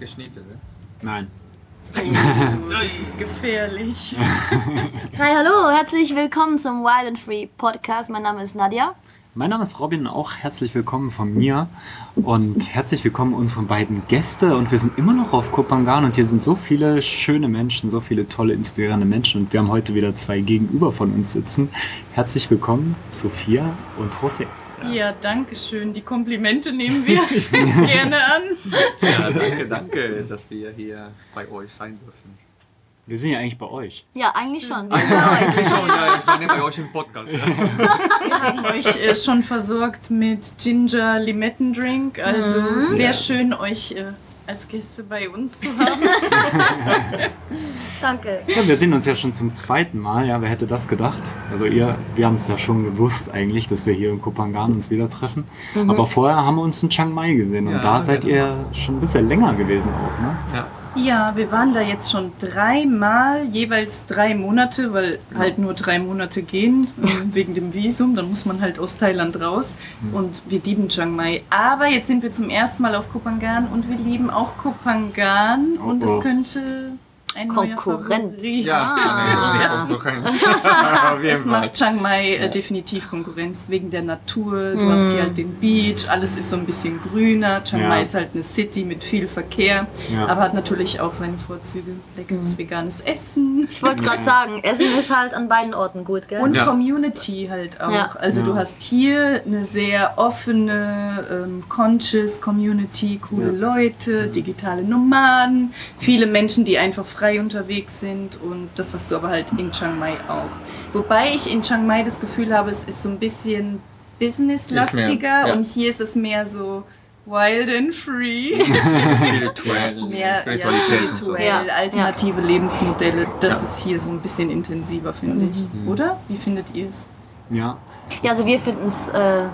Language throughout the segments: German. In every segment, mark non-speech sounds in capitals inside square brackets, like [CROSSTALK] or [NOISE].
Geschnitten, ne? Nein. [LAUGHS] Das ist gefährlich. [LAUGHS] Hi, hallo, herzlich willkommen zum Wild and Free Podcast. Mein Name ist Nadja. Mein Name ist Robin, auch herzlich willkommen von mir und herzlich willkommen unseren beiden Gäste und wir sind immer noch auf Kopangan und hier sind so viele schöne Menschen, so viele tolle, inspirierende Menschen und wir haben heute wieder zwei gegenüber von uns sitzen. Herzlich willkommen, Sophia und José. Ja, danke schön. Die Komplimente nehmen wir [LAUGHS] gerne an. Ja, danke, danke, dass wir hier bei euch sein dürfen. Wir sind ja eigentlich bei euch. Ja, eigentlich schon. Wir sind bei euch. Schon, ja, ich meine bei euch im Podcast. Ja. Wir haben euch äh, schon versorgt mit Ginger Limettendrink. Also sehr Ja. schön, euch äh, als Gäste bei uns zu haben. [LAUGHS] [LAUGHS] Danke. Ja, wir sehen uns ja schon zum zweiten Mal. Ja, wer hätte das gedacht? Also ihr, wir haben es ja schon gewusst eigentlich, dass wir hier in Kopangan uns wieder treffen. Aber vorher haben wir uns in Chiang Mai gesehen und Ja, da seid genau. ihr schon ein bisschen länger gewesen auch, ne? Ja. Ja, wir waren da jetzt schon dreimal, jeweils drei Monate, weil halt nur drei Monate gehen ähm, [LAUGHS] wegen dem Visum. Dann muss man halt aus Thailand raus. Und wir lieben Chiang Mai. Aber jetzt sind wir zum ersten Mal auf Kopangan und wir lieben auch Kopangan. Und Oh, oh. es könnte ein neuer Konkurrenz. Ja, Ah. nee, Konkurrenz. [LAUGHS] Es macht Chiang Mai äh, definitiv Konkurrenz wegen der Natur. Du hast hier halt den Beach, alles ist so ein bisschen grüner. Chiang Ja. Mai ist halt eine City mit viel Verkehr, Ja. aber hat natürlich auch seine Vorzüge. Leckeres veganes Essen Ich wollte gerade sagen, Essen ist halt an beiden Orten gut, gell? und Ja. Community halt auch. Ja. Also du hast hier eine sehr offene, ähm, conscious Community, coole Ja. Leute, digitale Nomaden, viele Menschen, die einfach frei unterwegs sind und das hast du aber halt in Chiang Mai auch. Wobei ich in Chiang Mai das Gefühl habe, es ist so ein bisschen businesslastiger ja. und hier ist es mehr so wild and free. [LAUGHS] Spirituell, [LAUGHS] mehr ja, Spiritualität und so. spirituell, Ja, alternative Lebensmodelle. Das Ja. ist hier so ein bisschen intensiver, finde ich. Oder? Wie findet ihr es? Ja. Ja, also wir finden es äh,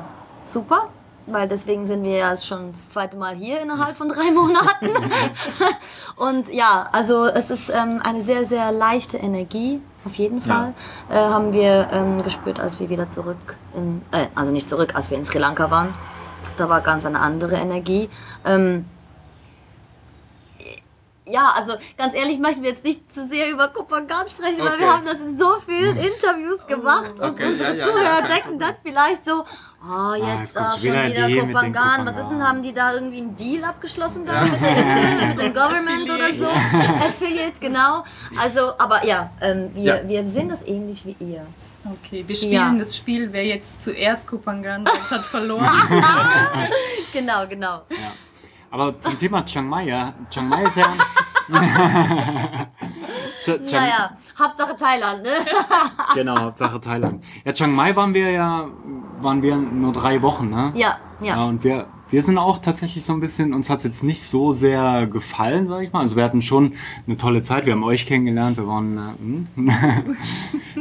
super, weil deswegen sind wir ja schon das zweite Mal hier innerhalb von drei [LAUGHS] Monaten. [LAUGHS] Und ja, also es ist ähm, eine sehr, sehr leichte Energie, auf jeden Fall, äh, haben wir ähm, gespürt, als wir wieder zurück in, äh, also nicht zurück, als wir in Sri Lanka waren. Da war ganz eine andere Energie. Ähm, ja, also ganz ehrlich möchten wir jetzt nicht zu sehr über Kopangan sprechen, weil wir Okay. haben das in so vielen Interviews gemacht und Okay, unsere ja, ja, Zuhörer ja, denken dann vielleicht so, oh, jetzt kommt ah, schon schon wieder wieder Kopangan. Was ist denn, haben die da irgendwie einen Deal abgeschlossen da Ja. mit der Insel, mit dem Government oder so? Affiliate, genau. Also, aber ja, ähm, wir, Ja. wir sehen das ähnlich wie ihr. Okay, wir spielen Ja. das Spiel, wer jetzt zuerst Kopangan sagt, [LAUGHS] hat verloren. [LAUGHS] Genau, genau. Ja. Aber zum Thema Chiang Mai, ja. Chiang Mai ist ja. [LAUGHS] Naja, Hauptsache Thailand, ne? [LAUGHS] Genau, Hauptsache Thailand. Ja, Chiang Mai waren wir ja, waren wir nur drei Wochen, ne? Ja, Ja, ja. und wir, wir sind auch tatsächlich so ein bisschen, uns hat es jetzt nicht so sehr gefallen, sag ich mal. Also wir hatten schon eine tolle Zeit, wir haben euch kennengelernt, wir waren, äh, hm. [LAUGHS]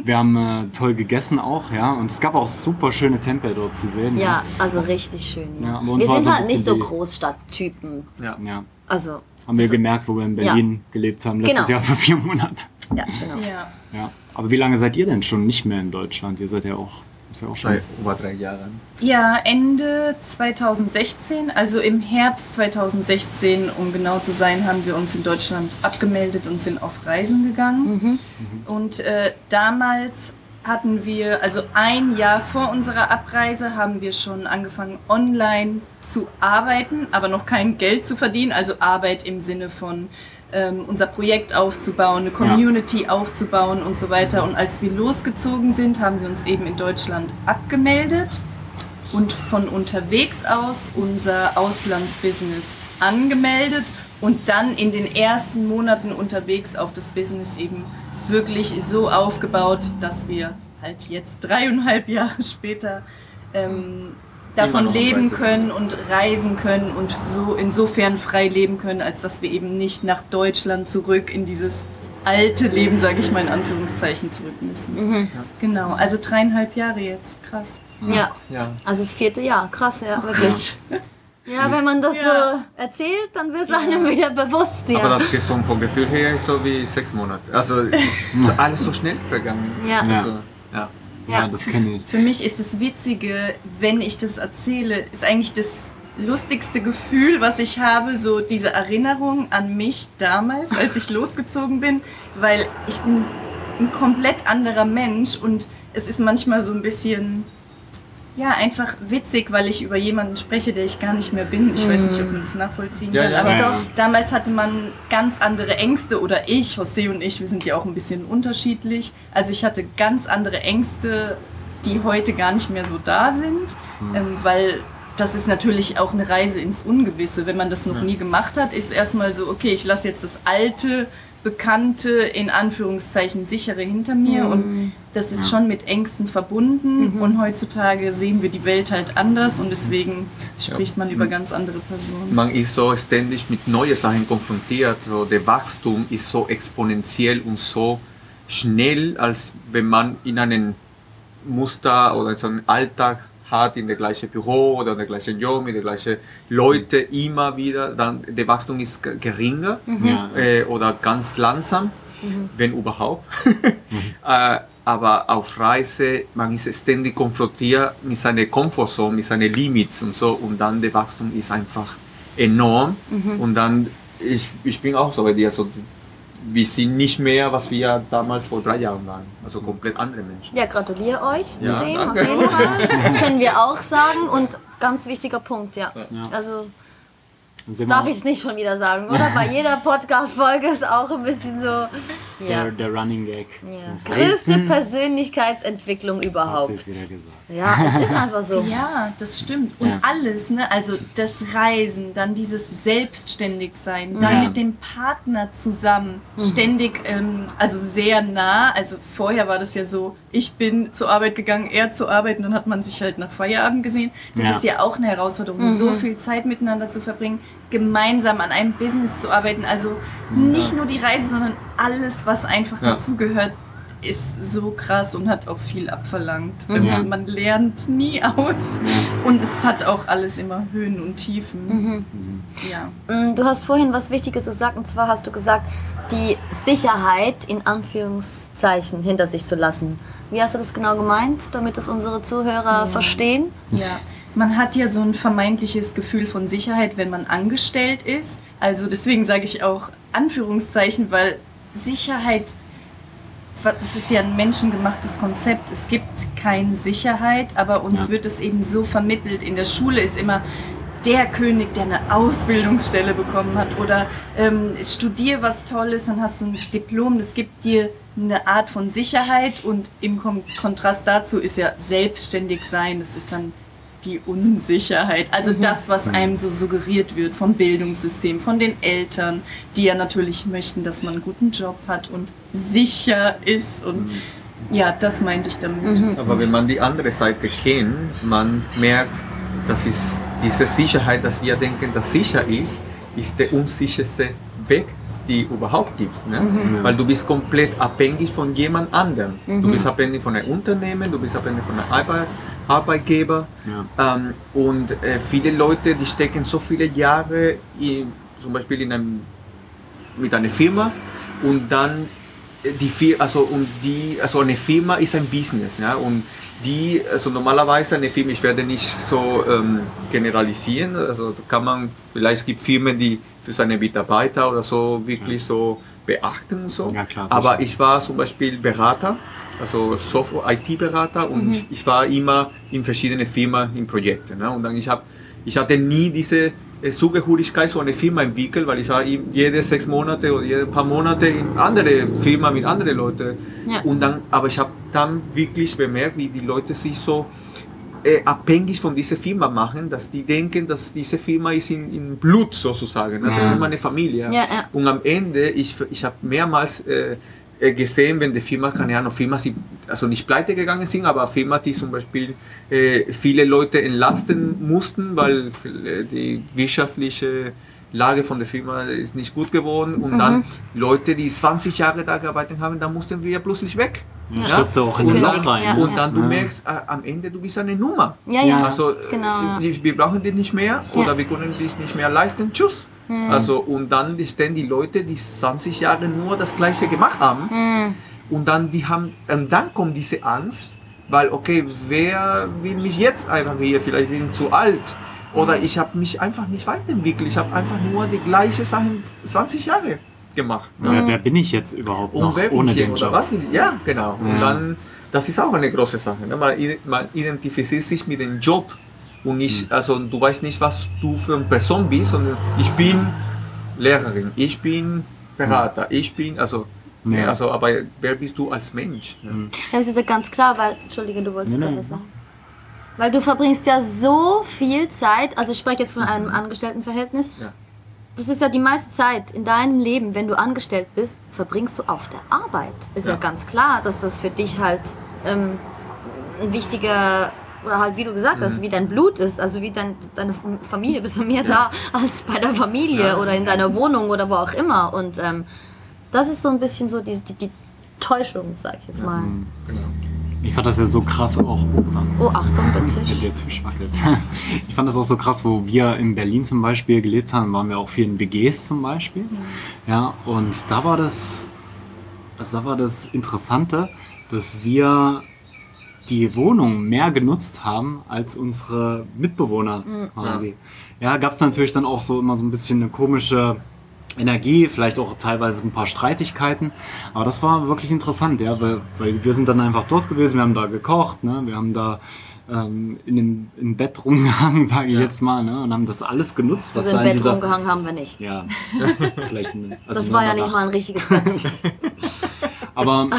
wir haben äh, toll gegessen auch, ja. Und es gab auch super schöne Tempel dort zu sehen. Ja, also richtig schön. Ja, Ja. wir sind so halt nicht so Großstadttypen. Ja. Ja, Also, haben wir gemerkt, wo wir in Berlin gelebt haben, letztes Genau. Jahr für vier Monate. ja, genau. ja. Ja. Aber wie lange seid ihr denn schon nicht mehr in Deutschland? Ihr seid ja auch, ist ja auch schon. Seit über drei Jahren. ja, Ende 2016, also im Herbst 2016, um genau zu sein, haben wir uns in Deutschland abgemeldet und sind auf Reisen gegangen. Mhm. Und äh, damals hatten wir, also ein Jahr vor unserer Abreise, haben wir schon angefangen, online zu arbeiten, aber noch kein Geld zu verdienen. Also Arbeit im Sinne von ähm, unser Projekt aufzubauen, eine Community aufzubauen und so weiter. Und als wir losgezogen sind, haben wir uns eben in Deutschland abgemeldet und von unterwegs aus unser Auslandsbusiness angemeldet und dann in den ersten Monaten unterwegs auch das Business eben wirklich so aufgebaut, dass wir halt jetzt dreieinhalb [LAUGHS] Jahre später ähm, davon leben können und reisen können und so insofern frei leben können, als dass wir eben nicht nach Deutschland zurück in dieses alte Leben, sage ich mal in Anführungszeichen, zurück müssen. Mhm. Genau, also dreieinhalb Jahre jetzt, krass. Ja, Ja. also das vierte Jahr, krass, ja, wirklich. Ja, wenn man das Ja. so erzählt, dann wird es einem wieder bewusst, ja. Aber das vom, vom Gefühl her ist so wie sechs Monate. Also ist [LAUGHS] alles so schnell vergangen. Ja. Also, ja. Ja, Ja. das kenne ich. Für mich ist das Witzige, wenn ich das erzähle, ist eigentlich das lustigste Gefühl, was ich habe, so diese Erinnerung an mich damals, als ich [LAUGHS] losgezogen bin, weil ich bin ein komplett anderer Mensch und es ist manchmal so ein bisschen, ja, einfach witzig, weil ich über jemanden spreche, der ich gar nicht mehr bin. Ich weiß nicht, ob man das nachvollziehen Ja, kann, ja. aber Ja, ja. damals hatte man ganz andere Ängste oder ich, José und ich, wir sind ja auch ein bisschen unterschiedlich. Also ich hatte ganz andere Ängste, die heute gar nicht mehr so da sind, ähm, weil das ist natürlich auch eine Reise ins Ungewisse. Wenn man das noch nie gemacht hat, ist erstmal so, okay, ich lasse jetzt das alte, bekannte, in Anführungszeichen sichere hinter mir und das ist Ja. schon mit Ängsten verbunden Mhm. und heutzutage sehen wir die Welt halt anders und deswegen spricht man über Mhm. ganz andere Personen. Man ist so ständig mit neuen Sachen konfrontiert. So, der Wachstum ist so exponentiell und so schnell, als wenn man in einem Muster oder so einen Alltag hat, in der gleichen Büro oder in der gleichen Job, mit den gleichen Leuten immer wieder, dann der Wachstum ist ge- geringer Ja. äh, oder ganz langsam, wenn überhaupt. [LAUGHS] äh, aber auf Reise, man ist ständig konfrontiert mit seiner Komfortzone, mit seinen Limits und so und dann der Wachstum ist einfach enorm. Und dann, ich, ich bin auch so bei dir, so, wir sind nicht mehr, was wir damals vor drei Jahren waren, also komplett andere Menschen. Ja, gratuliere euch Ja, zu dem, danke. auf jeden Fall. [LAUGHS] Können wir auch sagen. Und ganz wichtiger Punkt, ja. Ja. Also, das darf ich es nicht schon wieder sagen, oder? Bei jeder [LAUGHS] Podcast-Folge ist auch ein bisschen so. Ja. der, der Running Gag. ja. Größte Persönlichkeitsentwicklung hat überhaupt. es wieder gesagt. Ja, es ist einfach so. Ja, das stimmt. Und Ja. alles, ne? Also das Reisen, dann dieses Selbstständigsein, dann Ja. mit dem Partner zusammen, ständig, ähm, also sehr nah. Also vorher war das ja so, ich bin zur Arbeit gegangen, er zur Arbeit und dann hat man sich halt nach Feierabend gesehen. Das Ja. ist ja auch eine Herausforderung, Mhm. so viel Zeit miteinander zu verbringen, gemeinsam an einem Business zu arbeiten. Also nicht nur die Reise, sondern alles, was einfach Ja. dazugehört, ist so krass und hat auch viel abverlangt. Mhm. Man lernt nie [LAUGHS] aus. Und es hat auch alles immer Höhen und Tiefen. Mhm. Ja. Mm, Du hast vorhin was Wichtiges gesagt, und zwar hast du gesagt, die Sicherheit in Anführungszeichen hinter sich zu lassen. Wie hast du das genau gemeint, damit es unsere Zuhörer Ja. verstehen? ja. Man hat ja so ein vermeintliches Gefühl von Sicherheit, wenn man angestellt ist. Also deswegen sage ich auch Anführungszeichen, weil Sicherheit, das ist ja ein menschengemachtes Konzept. Es gibt keine Sicherheit, aber uns Ja. wird es eben so vermittelt. In der Schule ist immer der König, der eine Ausbildungsstelle bekommen hat oder ähm, studier was Tolles, dann hast du ein Diplom. Das gibt dir eine Art von Sicherheit und im Kon Kontrast dazu ist ja selbstständig sein. Das ist dann die Unsicherheit. Also das, was einem so suggeriert wird vom Bildungssystem, von den Eltern, die ja natürlich möchten, dass man einen guten Job hat und sicher ist. Und ja, das meinte ich damit. Mhm. Aber wenn man die andere Seite kennt, man merkt, das ist diese Sicherheit, dass wir denken, dass sicher ist, ist der unsicherste Weg, die überhaupt gibt. Ne? Mhm. Weil du bist komplett abhängig von jemand anderem. Du Mhm. bist abhängig von einem Unternehmen, du bist abhängig von einem Arbeit, Arbeitgeber. Ja. Ähm, und äh, viele Leute, die stecken so viele Jahre in, zum Beispiel in einem, mit einer Firma und dann äh, die Firma, also und die, also eine Firma ist ein Business, ja, und die, also normalerweise eine Firma, ich werde nicht so ähm, generalisieren, also kann man, vielleicht es gibt Firmen, die für seine Mitarbeiter oder so wirklich so beachten und so, Ja, klar, aber ich war zum Beispiel Berater, also Software, IT-Berater und ich, ich war immer in verschiedenen Firmen in Projekten. Ne? Und dann ich habe, ich hatte nie diese äh, Zugehörigkeit zu einer Firma entwickelt, weil ich war jede sechs Monate oder jede paar Monate in andere Firma mit anderen Leuten. Ja. Und dann, aber ich habe dann wirklich bemerkt, wie die Leute sich so äh, abhängig von dieser Firma machen, dass die denken, dass diese Firma ist in, in Blut sozusagen. Ne? Das Ja. ist meine Familie. Ja. Und am Ende, ich, ich habe mehrmals äh, gesehen, wenn die Firma, keine Ahnung, Firma, die also nicht pleite gegangen sind, aber Firma, die zum Beispiel äh, viele Leute entlasten mussten, weil äh, die wirtschaftliche Lage von der Firma ist nicht gut geworden und dann Leute, die 20 Jahre da gearbeitet haben, dann mussten wir plötzlich weg. Ja, Ja. stürzt du auch in Gekündigt, Loch rein. ja. Und dann du Ja. merkst, äh, am Ende du bist eine Nummer. Ja, ja. Also Genau, ja. äh, wir brauchen die nicht mehr Ja. oder wir können dich nicht mehr leisten. Tschüss. Hm. Also und dann stehen die Leute, die 20 Jahre nur das Gleiche gemacht haben Hm. und dann die haben und dann kommt diese Angst, weil okay, wer will mich jetzt einfach hier? Vielleicht bin ich zu alt Oder ich habe mich einfach nicht weiterentwickelt. Ich habe einfach nur die gleiche Sachen 20 Jahre gemacht. Ne? Wer, wer bin ich jetzt überhaupt Und noch wer bin ohne ich den oder Job? was? Ja, genau. Und Ja. dann, das ist auch eine große Sache. Ne? Man, man identifiziert sich mit dem Job und nicht, Mhm. also du weißt nicht, was du für eine Person bist, sondern ich bin Lehrerin, ich bin Berater, ich bin, also, Ja. ja. also, aber wer bist du als Mensch? Ne? Ja, es ist ja ganz klar, weil, Entschuldige, du wolltest gerade was sagen. Weil du verbringst ja so viel Zeit, also ich spreche jetzt von einem Angestelltenverhältnis. Ja. Das ist ja die meiste Zeit in deinem Leben, wenn du angestellt bist, verbringst du auf der Arbeit. Ist ja, Ja. ganz klar, dass das für dich halt ähm, ein wichtiger oder halt wie du gesagt hast, Mhm. wie dein Blut ist, also wie dein, deine Familie, bist du mehr da als bei der Familie Ja. oder in deiner Wohnung oder wo auch immer. Und ähm, das ist so ein bisschen so die, die, die Täuschung, sag ich jetzt mal. Mhm. Genau. Ich fand das ja so krass auch. Oh, Achtung, der Tisch. Der Tisch wackelt. [LAUGHS] Ich fand das auch so krass, wo wir in Berlin zum Beispiel gelebt haben, waren wir auch viel in WGs zum Beispiel. Ja, und da war das, also da war das Interessante, dass wir die Wohnung mehr genutzt haben als unsere Mitbewohner quasi. Ja, gab es natürlich dann auch so immer so ein bisschen eine komische Energie, vielleicht auch teilweise ein paar Streitigkeiten. Aber das war wirklich interessant, ja, weil, weil wir sind dann einfach dort gewesen, wir haben da gekocht, ne, wir haben da ähm, in dem im Bett rumgehangen, [LAUGHS] sage ich Ja. jetzt mal, ne, und haben das alles genutzt, was Also da im in Bett dieser rumgehangen haben wir nicht. ja, [LAUGHS] vielleicht eine, also Das war ja nicht Nacht. mal ein richtiges Bett. [LAUGHS] Aber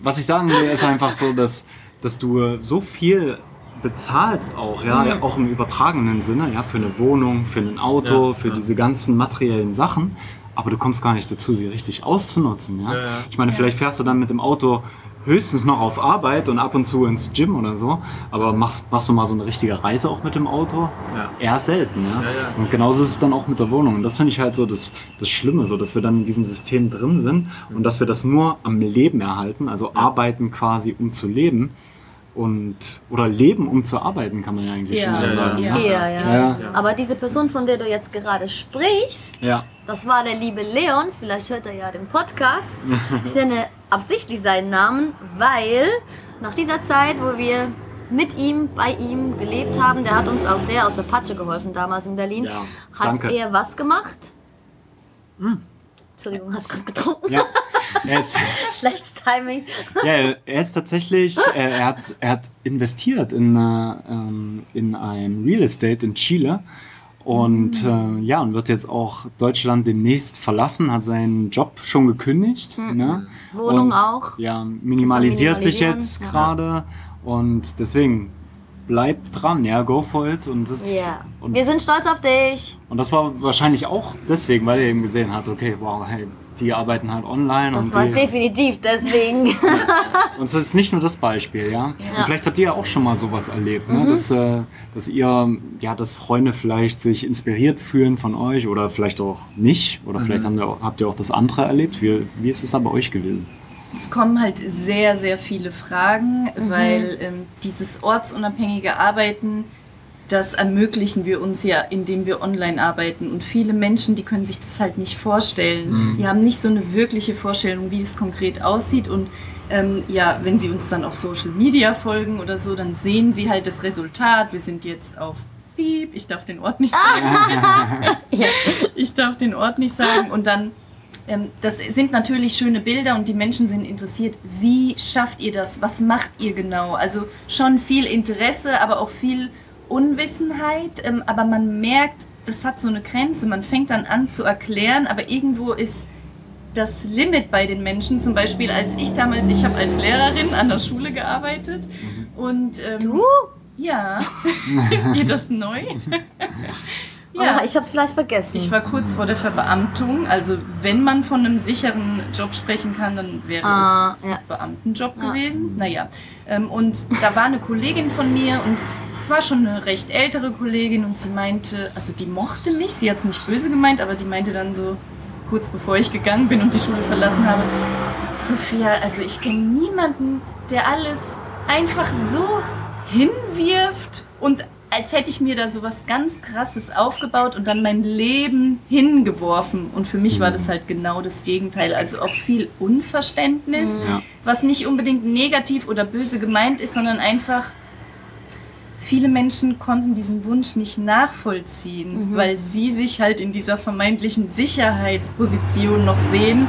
was ich sagen will, ist einfach so, dass, dass du so viel bezahlst auch, ja, Mhm. ja, auch im übertragenen Sinne, ja, für eine Wohnung, für ein Auto, Ja, für ja. diese ganzen materiellen Sachen, aber du kommst gar nicht dazu, sie richtig auszunutzen, ja. Ja, ja. Ich meine, vielleicht fährst du dann mit dem Auto höchstens noch auf Arbeit und ab und zu ins Gym oder so, aber machst, machst du mal so eine richtige Reise auch mit dem Auto? Ja. Eher selten, ja. Ja, ja. Und genauso ist es dann auch mit der Wohnung. Und das finde ich halt so das, das Schlimme, so dass wir dann in diesem System drin sind und dass wir das nur am Leben erhalten, also arbeiten quasi, um zu leben. Und, oder leben, um zu arbeiten, kann man ja eigentlich Ja, schon mal sagen. ja. Ja, ja. Ja. Aber diese Person, von der du jetzt gerade sprichst, das war der liebe Leon. Vielleicht hört er ja den Podcast. Ich nenne absichtlich seinen Namen, weil nach dieser Zeit, wo wir mit ihm, bei ihm gelebt haben, der hat uns auch sehr aus der Patsche geholfen damals in Berlin. Hat er was gemacht? Hm. Entschuldigung, hast gerade getrunken. Ja. [LAUGHS] Er ist, [LAUGHS] Schlechtes Timing. ja, er ist tatsächlich, äh, er hat, er hat investiert in, äh, ähm, in ein Real Estate in Chile. Und äh, ja, und wird jetzt auch Deutschland demnächst verlassen, hat seinen Job schon gekündigt. Ne? Wohnung Und, auch. Ja, minimalisiert sich jetzt ja. gerade. Und deswegen bleibt dran, ja, go for it. Und das, Ja. und, Wir sind stolz auf dich. und das war wahrscheinlich auch deswegen, weil er eben gesehen hat, okay, wow, hey, die arbeiten halt online Das und war die, definitiv deswegen. und es ist nicht nur das Beispiel, ja. Und Ja. Mhm. vielleicht habt ihr ja auch schon mal sowas erlebt, ne? dass, äh, dass ihr, ja, dass Freunde vielleicht sich inspiriert fühlen von euch oder vielleicht auch nicht. Oder vielleicht Mhm. haben ihr, auch- habt ihr auch das andere erlebt. Wie, wie ist es da bei euch gewesen? Es kommen halt sehr, sehr viele Fragen, weil ähm, dieses ortsunabhängige Arbeiten, das ermöglichen wir uns ja, indem wir online arbeiten. Und viele Menschen, die können sich das halt nicht vorstellen. Mhm. Die haben nicht so eine wirkliche Vorstellung, wie das konkret aussieht. Und ähm, ja, wenn sie uns dann auf Social Media folgen oder so, dann sehen sie halt das Resultat. Wir sind jetzt auf Piep, ich darf den Ort nicht [LAUGHS] sagen. Ich darf den Ort nicht sagen. Und dann, ähm, das sind natürlich schöne Bilder und die Menschen sind interessiert. Wie schafft ihr das? Was macht ihr genau? Also schon viel Interesse, aber auch viel Unwissenheit. Ähm, aber man merkt, das hat so eine Grenze. Man fängt dann an zu erklären, aber irgendwo ist das Limit bei den Menschen. Zum Beispiel, als ich damals, ich habe als Lehrerin an der Schule gearbeitet und ähm, Du? ja, [LAUGHS] ist dir das neu? [LAUGHS] Ja. Ich hab's vielleicht vergessen. Ich war kurz vor der Verbeamtung. Also wenn man von einem sicheren Job sprechen kann, dann wäre Ah, es ja. Beamtenjob Ja. gewesen. Naja. Ähm, und da war eine Kollegin von mir und es war schon eine recht ältere Kollegin und sie meinte, also die mochte mich, sie hat es nicht böse gemeint, aber die meinte dann so, kurz bevor ich gegangen bin und die Schule verlassen habe, Sophia, also ich kenne niemanden, der alles einfach so hinwirft und als hätte ich mir da so was ganz Krasses aufgebaut und dann mein Leben hingeworfen. Und für mich war das halt genau das Gegenteil. Also auch viel Unverständnis, Mhm. Ja. was nicht unbedingt negativ oder böse gemeint ist, sondern einfach viele Menschen konnten diesen Wunsch nicht nachvollziehen, Mhm. weil sie sich halt in dieser vermeintlichen Sicherheitsposition noch sehen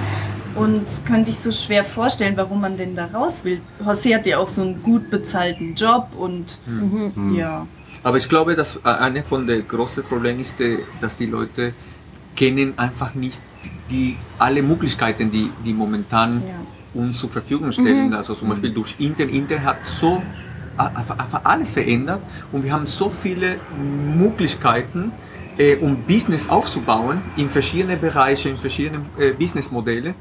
und können sich so schwer vorstellen, warum man denn da raus will. José hat ja auch so einen gut bezahlten Job und Mhm. Hm. ja. Aber ich glaube, dass äh, eine von den großen Problemen ist, äh, dass die Leute kennen einfach nicht die alle Möglichkeiten, die, die momentan ja. uns zur Verfügung stellen. Mhm. Also zum Beispiel durch Internet. Internet hat so einfach, alles verändert und wir haben so viele Möglichkeiten, äh, um Business aufzubauen in verschiedenen Bereichen, in verschiedenen äh, Businessmodelle,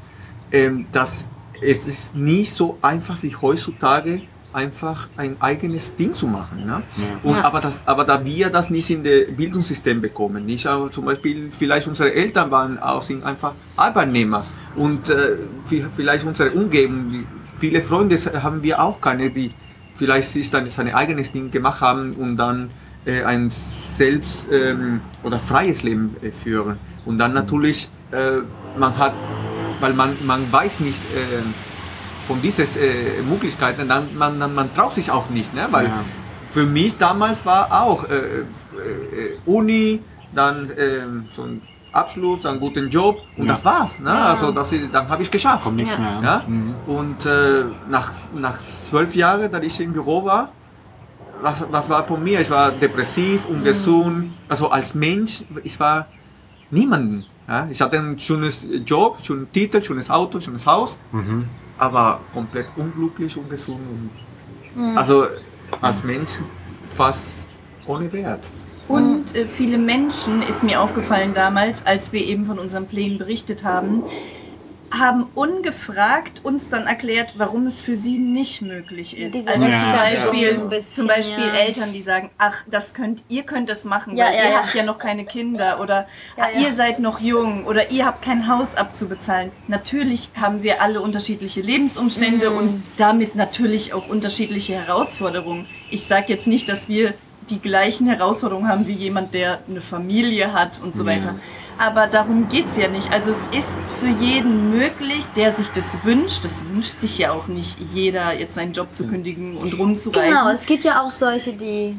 ähm, dass es ist nicht so einfach wie heutzutage einfach ein eigenes Ding zu machen. Ne? Ja. Und, Ja. aber, das, aber da wir das nicht in das Bildungssystem bekommen, nicht aber zum Beispiel vielleicht unsere Eltern waren auch sind einfach Arbeitnehmer und äh, vi- vielleicht unsere Umgebung, die- viele Freunde haben wir auch keine, die vielleicht ist dann sein eigenes Ding gemacht haben und dann äh, ein selbst ähm, oder freies Leben äh, führen. Und dann natürlich, äh, man hat, weil man, man weiß nicht, äh, von diesen äh, Möglichkeiten, dann man, man, man traut sich auch nicht, ne? weil Ja. für mich damals war auch äh, äh, Uni, dann ähm, so ein Abschluss, einen guten Job und Ja. das war's. Ne? Ja. Also das, dann habe ich geschafft. Kommt nichts Ja. mehr. Ja? Mhm. Und äh, nach, nach zwölf Jahren, da ich im Büro war, was, was war von mir? Ich war depressiv, ungesund. Also als Mensch, ich war niemanden. Ja? Ich hatte einen schönes Job, schönen Titel, schönes Auto, schönes Haus, Mhm. Aber komplett unglücklich, ungesund. Und Mhm. also als Mensch fast ohne Wert. Und äh, viele Menschen, ist mir aufgefallen damals, als wir eben von unseren Plänen berichtet haben, haben ungefragt uns dann erklärt, warum es für sie nicht möglich ist. Diese also zum Rechtfertigung Beispiel, bisschen, zum Beispiel ja. Eltern, die sagen, ach, das könnt, ihr könnt das machen, Ja, weil ja, ihr ja. habt ja noch keine Kinder oder Ja, ah, ja. ihr seid noch jung oder ihr habt kein Haus abzubezahlen. Natürlich haben wir alle unterschiedliche Lebensumstände Mhm. und damit natürlich auch unterschiedliche Herausforderungen. Ich sage jetzt nicht, dass wir die gleichen Herausforderungen haben wie jemand, der eine Familie hat und so Ja. weiter. Aber darum geht es ja nicht. Also es ist für jeden möglich, der sich das wünscht. Das wünscht sich ja auch nicht jeder, jetzt seinen Job zu kündigen und rumzureisen. Genau, es gibt ja auch solche, die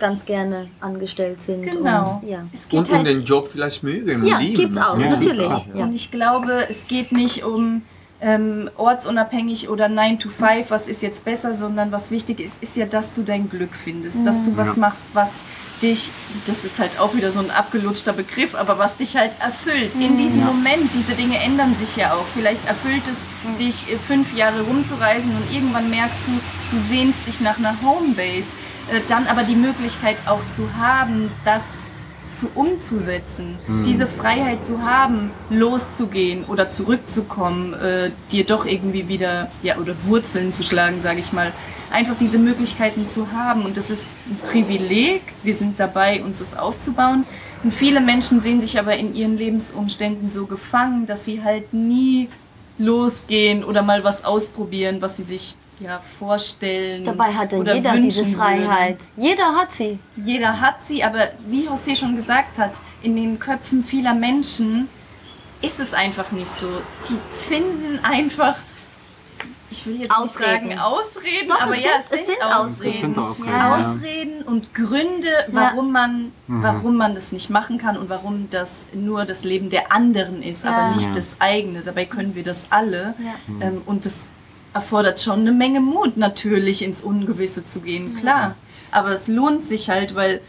ganz gerne angestellt sind. Genau. Und, ja. Es geht Und, und halt den Job vielleicht mögen Ja, und lieben. gibt's auch, Ja, natürlich. Ja. Und ich glaube, es geht nicht um ähm, ortsunabhängig oder 9 to 5, was ist jetzt besser, sondern was wichtig ist, ist ja, dass du dein Glück findest, dass du was Ja. machst, was dich, das ist halt auch wieder so ein abgelutschter Begriff, aber was dich halt erfüllt. In diesem Ja. Moment, diese Dinge ändern sich ja auch. Vielleicht erfüllt es dich, äh, fünf Jahre rumzureisen und irgendwann merkst du, du sehnst dich nach einer Homebase. Äh, Dann aber die Möglichkeit auch zu haben, das zu umzusetzen, diese Freiheit zu haben, loszugehen oder zurückzukommen, äh, dir doch irgendwie wieder, ja, oder Wurzeln zu schlagen, sage ich mal. Einfach diese Möglichkeiten zu haben. Und das ist ein Privileg. Wir sind dabei, uns das aufzubauen. Und viele Menschen sehen sich aber in ihren Lebensumständen so gefangen, dass sie halt nie losgehen oder mal was ausprobieren, was sie sich ja vorstellen. Dabei hat ja oder jeder diese Freiheit. Jeder hat sie. jeder hat sie, aber wie José schon gesagt hat, in den Köpfen vieler Menschen ist es einfach nicht so. Die finden einfach, ich will jetzt Ausreden. nicht sagen Ausreden, Doch, aber es ja, sind- es es sind, Ausreden. Ausreden. Das sind Ausreden. Ja. Ja. Ausreden und Gründe, warum man, Mhm. warum man das nicht machen kann und warum das nur das Leben der anderen ist, Ja. aber nicht Ja. das eigene. Dabei können wir das alle. Ja. Ähm, und das erfordert schon eine Menge Mut, natürlich ins Ungewisse zu gehen, klar. Aber es lohnt sich halt, weil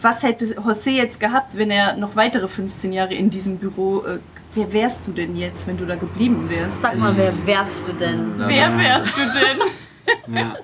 was hätte José jetzt gehabt, wenn er noch weitere 15 Jahre in diesem Büro, äh, wer wärst du denn jetzt, wenn du da geblieben wärst? Sag mal, wer wärst du denn? Ja, Wer wärst du denn? Ja.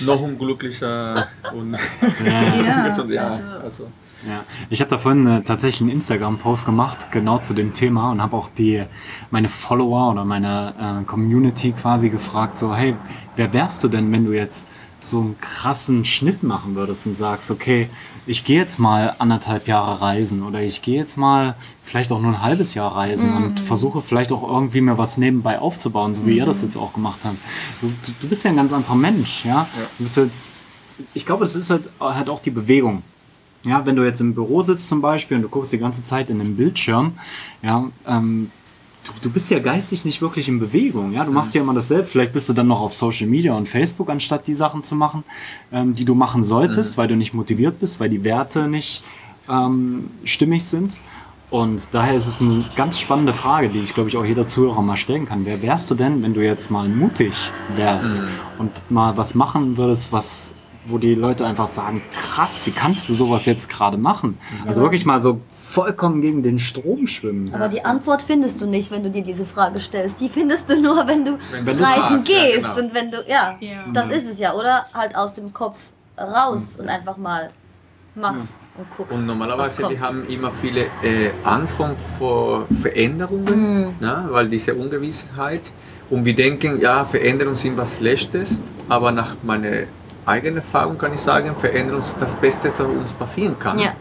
Noch unglücklicher und Ja. [LAUGHS] Ungesund, ja. also- Also, Ja, ich habe da vorhin äh, tatsächlich einen Instagram-Post gemacht, genau zu dem Thema und habe auch die meine Follower oder meine äh, Community quasi gefragt, so hey, wer wärst du denn, wenn du jetzt so einen krassen Schnitt machen würdest und sagst, okay, ich gehe jetzt mal anderthalb Jahre reisen oder ich gehe jetzt mal vielleicht auch nur ein halbes Jahr reisen und versuche vielleicht auch irgendwie mir was nebenbei aufzubauen, so wie ihr das jetzt auch gemacht habt. Du, du, bist ja ein ganz anderer Mensch, ja. Du bist jetzt, ich glaube, es ist halt, halt auch die Bewegung. Ja, wenn du jetzt im Büro sitzt zum Beispiel und du guckst die ganze Zeit in den Bildschirm, ja, ähm, du, du bist ja geistig nicht wirklich in Bewegung. Ja, du machst ja immer dasselbe. Vielleicht bist du dann noch auf Social Media und Facebook, anstatt die Sachen zu machen, ähm, die du machen solltest, weil du nicht motiviert bist, weil die Werte nicht ähm, stimmig sind. Und daher ist es eine ganz spannende Frage, die sich, glaube ich, auch jeder Zuhörer mal stellen kann. Wer wärst du denn, wenn du jetzt mal mutig wärst und mal was machen würdest, was, wo die Leute einfach sagen, krass, wie kannst du sowas jetzt gerade machen? Also aber- wirklich mal so vollkommen gegen den Strom schwimmen. Aber die Antwort findest du nicht, wenn du dir diese Frage stellst. Die findest du nur, wenn du Wenn reisen machst, ja, gehst genau. und wenn du, ja, Ja. das Ja. ist es ja, oder? Halt aus dem Kopf raus und einfach mal machst und guckst. Und normalerweise, wir haben immer viele äh, Angst vor, Veränderungen, Mhm. ne? weil diese Ungewissheit. Und wir denken, ja, Veränderungen sind was Schlechtes, aber nach meiner eigenen Erfahrung kann ich sagen, Veränderung ist das Beste, das uns passieren kann. Ja,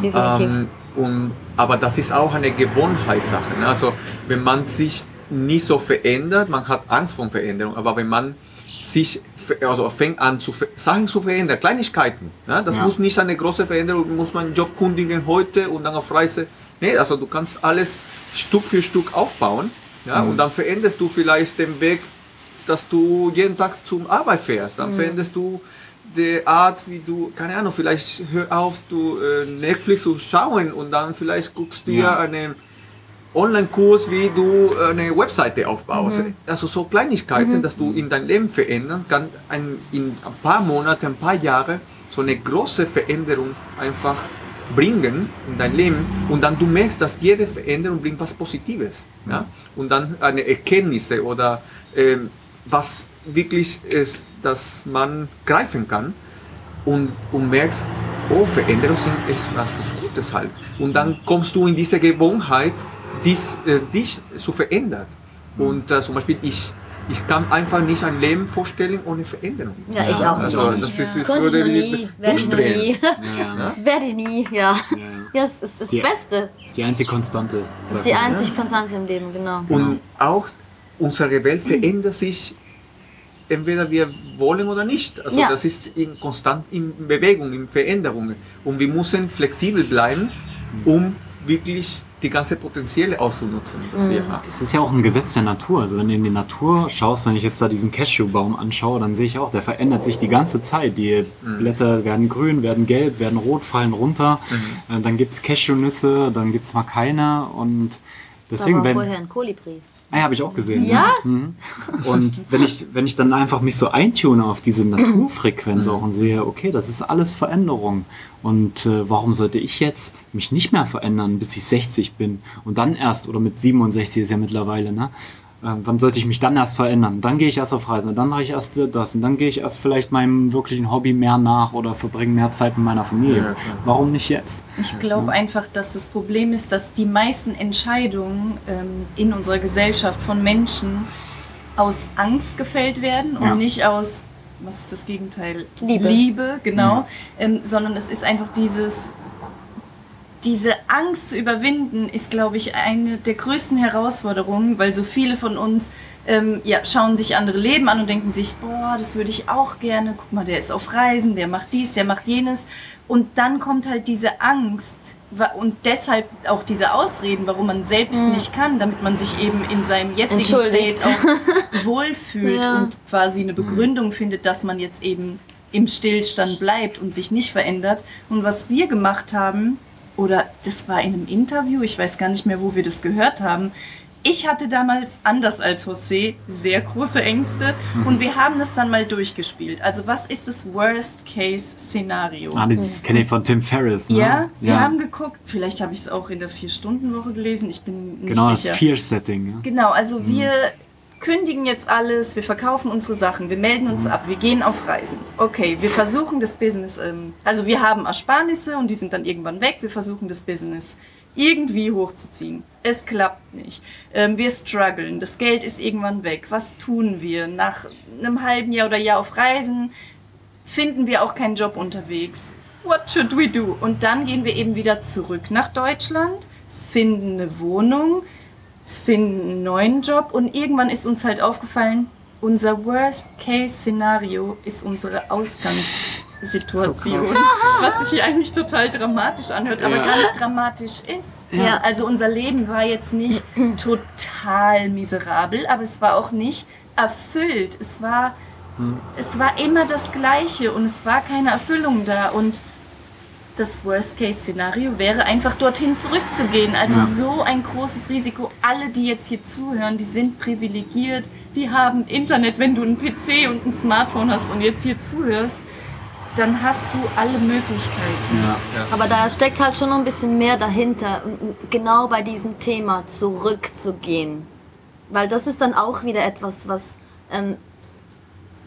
definitiv. Ähm, und, aber das ist auch eine Gewohnheitssache. Ne? Also wenn man sich nicht so verändert, man hat Angst vor Veränderung, aber wenn man sich also fängt an, zu, Sachen zu verändern, Kleinigkeiten. Ne? Das Ja. muss nicht eine große Veränderung, muss man einen Job kündigen heute und dann auf Reise. Nee, also du kannst alles Stück für Stück aufbauen ja? und dann veränderst du vielleicht den Weg, dass du jeden Tag zum Arbeit fährst. Dann veränderst du die Art, wie du, keine Ahnung, vielleicht hör auf, du äh, Netflix zu schauen und dann vielleicht guckst du dir Ja. einen Online-Kurs, wie du eine Webseite aufbaust. Also so Kleinigkeiten, dass du in dein Leben verändern kann, ein, in ein paar Monate, ein paar Jahre so eine große Veränderung einfach bringen in dein Leben und dann du merkst, dass jede Veränderung bringt was Positives. Ja? Und dann eine Erkenntnisse oder ähm, was wirklich ist, dass man greifen kann und, und merkst, oh, Veränderung sind- ist was, was Gutes halt. Und dann kommst du in diese Gewohnheit, dies, äh, dich zu verändern. Und äh, zum Beispiel ich, ich kann einfach nicht ein Leben vorstellen ohne Veränderung. Ja, ich auch Also nicht. das ist, Ja. das Konnte ich würde nie, werde ich nie. [LAUGHS] Ja. Werde ich nie, ja. Ja, es ist das Die- Beste. Das ist die einzige Konstante. Das ist die einzige Konstanz im Leben, genau. Und auch unsere Welt verändert sich, entweder wir wollen oder nicht. Also Ja. das ist in, konstant in Bewegung, in Veränderungen. Und wir müssen flexibel bleiben, um wirklich die ganze Potenziale auszunutzen, das wir haben. Es ist ja auch ein Gesetz der Natur. Also wenn du in die Natur schaust, wenn ich jetzt da diesen Cashewbaum anschaue, dann sehe ich auch, der verändert sich die ganze Zeit. Die Blätter werden grün, werden gelb, werden rot, fallen runter. Äh, Dann gibt es Cashewnüsse, dann gibt es mal keine. Und Da deswegen, war wenn, vorher ein Kolibri. Ah, ja, habe ich auch gesehen. Ja? Mhm. Und wenn ich, wenn ich dann einfach mich so eintune auf diese Naturfrequenz auch und sehe, okay, das ist alles Veränderung. Und äh, warum sollte ich jetzt mich nicht mehr verändern, bis ich 60 bin und dann erst, oder mit 67 ist ja mittlerweile, ne? Äh, wann sollte ich mich dann erst verändern? Dann gehe ich erst auf Reise, dann mache ich erst das und dann gehe ich erst vielleicht meinem wirklichen Hobby mehr nach oder verbringe mehr Zeit mit meiner Familie. Ja, warum nicht jetzt? Ich glaube einfach, dass das Problem ist, dass die meisten Entscheidungen ähm, in unserer Gesellschaft von Menschen aus Angst gefällt werden und Ja. nicht aus, was ist das Gegenteil? Liebe. Liebe, genau. Ähm, sondern es ist einfach dieses, diese Angst zu überwinden, ist, glaube ich, eine der größten Herausforderungen, weil so viele von uns ähm, ja, schauen sich andere Leben an und denken sich, boah, das würde ich auch gerne. Guck mal, der ist auf Reisen, der macht dies, der macht jenes. Und dann kommt halt diese Angst und deshalb auch diese Ausreden, warum man selbst Mhm. nicht kann, damit man sich eben in seinem jetzigen. State auch [LAUGHS] wohlfühlt Ja. und quasi eine Begründung findet, dass man jetzt eben im Stillstand bleibt und sich nicht verändert. Und was wir gemacht haben, oder das war in einem Interview, ich weiß gar nicht mehr, wo wir das gehört haben. Ich hatte damals, anders als José, sehr große Ängste und wir haben das dann mal durchgespielt. Also was ist das Worst-Case-Szenario? Ah, das kenne ich von Tim Ferriss. Ne? Ja, wir haben geguckt, vielleicht habe ich es auch in der Vier-Stunden-Woche gelesen, ich bin nicht Genau, das sicher. Fear-Setting. Ja. Genau, also wir kündigen jetzt alles, wir verkaufen unsere Sachen, wir melden uns ab, wir gehen auf Reisen. Okay, wir versuchen das Business, ähm, also wir haben Ersparnisse und die sind dann irgendwann weg, wir versuchen das Business irgendwie hochzuziehen. Es klappt nicht. Ähm, wir strugglen, das Geld ist irgendwann weg. Was tun wir? Nach einem halben Jahr oder Jahr auf Reisen finden wir auch keinen Job unterwegs. What should we do? Und dann gehen wir eben wieder zurück nach Deutschland, finden eine Wohnung, finden einen neuen Job und irgendwann ist uns halt aufgefallen, unser Worst-Case-Szenario ist unsere Situation, [LAUGHS] was sich hier eigentlich total dramatisch anhört, aber Ja. gar nicht dramatisch ist. Ja. Also unser Leben war jetzt nicht [CLEARS THROAT] total miserabel, aber es war auch nicht erfüllt. Es war, Hm. es war immer das Gleiche und es war keine Erfüllung da und das Worst-Case-Szenario wäre einfach dorthin zurückzugehen. Also Ja. so ein großes Risiko. Alle, die jetzt hier zuhören, die sind privilegiert, die haben Internet. Wenn du einen PC und ein Smartphone hast und jetzt hier zuhörst, dann hast du alle Möglichkeiten. Ja. Ja. Aber da steckt halt schon noch ein bisschen mehr dahinter, genau bei diesem Thema zurückzugehen. Weil das ist dann auch wieder etwas, was, ähm,